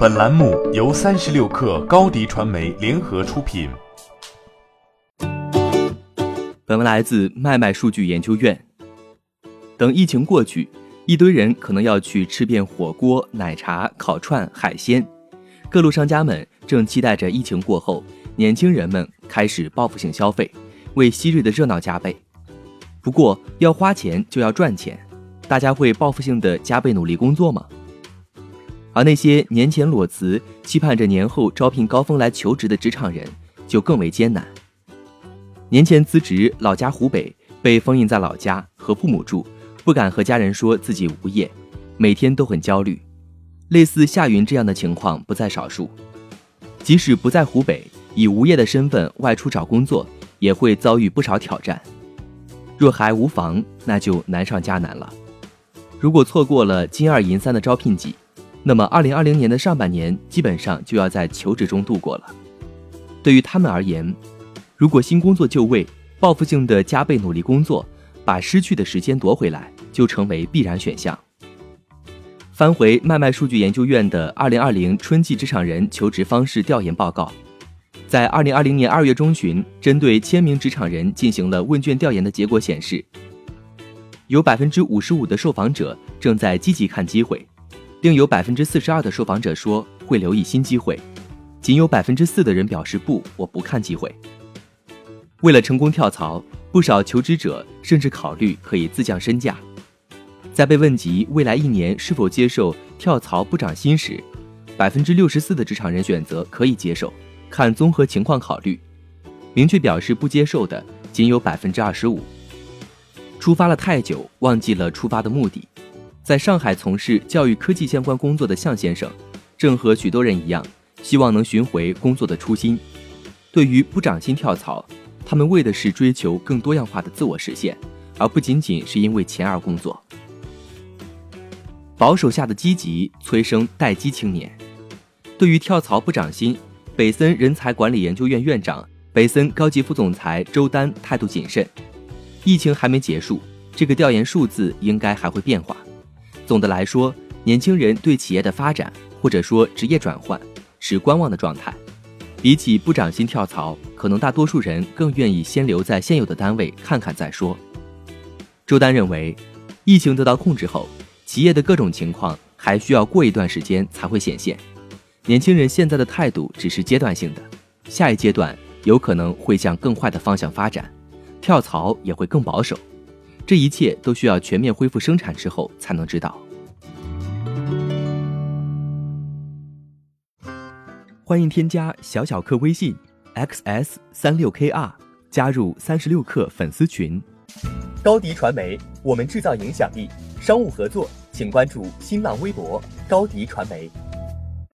本栏目由三十六氪高低传媒联合出品。本文来自麦麦数据研究院。等疫情过去，一堆人可能要去吃遍火锅、奶茶、烤串、海鲜。各路商家们正期待着疫情过后，年轻人们开始报复性消费，为昔日的热闹加倍。不过，要花钱就要赚钱。大家会报复性的加倍努力工作吗？而那些年前裸辞、期盼着年后招聘高峰来求职的职场人，就更为艰难。年前辞职，老家湖北，被封印在老家和父母住，不敢和家人说自己无业，每天都很焦虑。类似夏云这样的情况不在少数。即使不在湖北，以无业的身份外出找工作，也会遭遇不少挑战。若还无房，那就难上加难了。如果错过了金二银三的招聘季，那么二零二零年的上半年基本上就要在求职中度过了。对于他们而言，如果新工作就位，报复性的加倍努力工作，把失去的时间夺回来，就成为必然选项。翻回麦麦数据研究院的二零二零春季职场人求职方式调研报告，在二零二零年二月中旬，针对千名职场人进行了问卷调研的结果显示。有百分之五十五的受访者正在积极看机会，另有百分之四十二的受访者说会留意新机会，仅有百分之四的人表示不，我不看机会。为了成功跳槽，不少求职者甚至考虑可以自降身价。在被问及未来一年是否接受跳槽不涨薪时，百分之六十四的职场人选择可以接受，看综合情况考虑。明确表示不接受的仅有百分之二十五。出发了太久，忘记了出发的目的。在上海从事教育科技相关工作的向先生，正和许多人一样，希望能寻回工作的初心。对于不涨薪跳槽，他们为的是追求更多样化的自我实现，而不仅仅是因为钱而工作。保守下的积极催生待机青年。对于跳槽不涨薪，北森人才管理研究院院长、北森高级副总裁周丹态度谨慎。疫情还没结束，这个调研数字应该还会变化。总的来说，年轻人对企业的发展或者说职业转换是观望的状态。比起不涨薪跳槽，可能大多数人更愿意先留在现有的单位看看再说。周丹认为，疫情得到控制后，企业的各种情况还需要过一段时间才会显现。年轻人现在的态度只是阶段性的，下一阶段有可能会向更坏的方向发展。跳槽也会更保守，这一切都需要全面恢复生产之后才能知道。欢迎添加小小客微信 xs 三六 kr，加入三十六氪粉丝群。高迪传媒，我们制造影响力。商务合作，请关注新浪微博高迪传媒。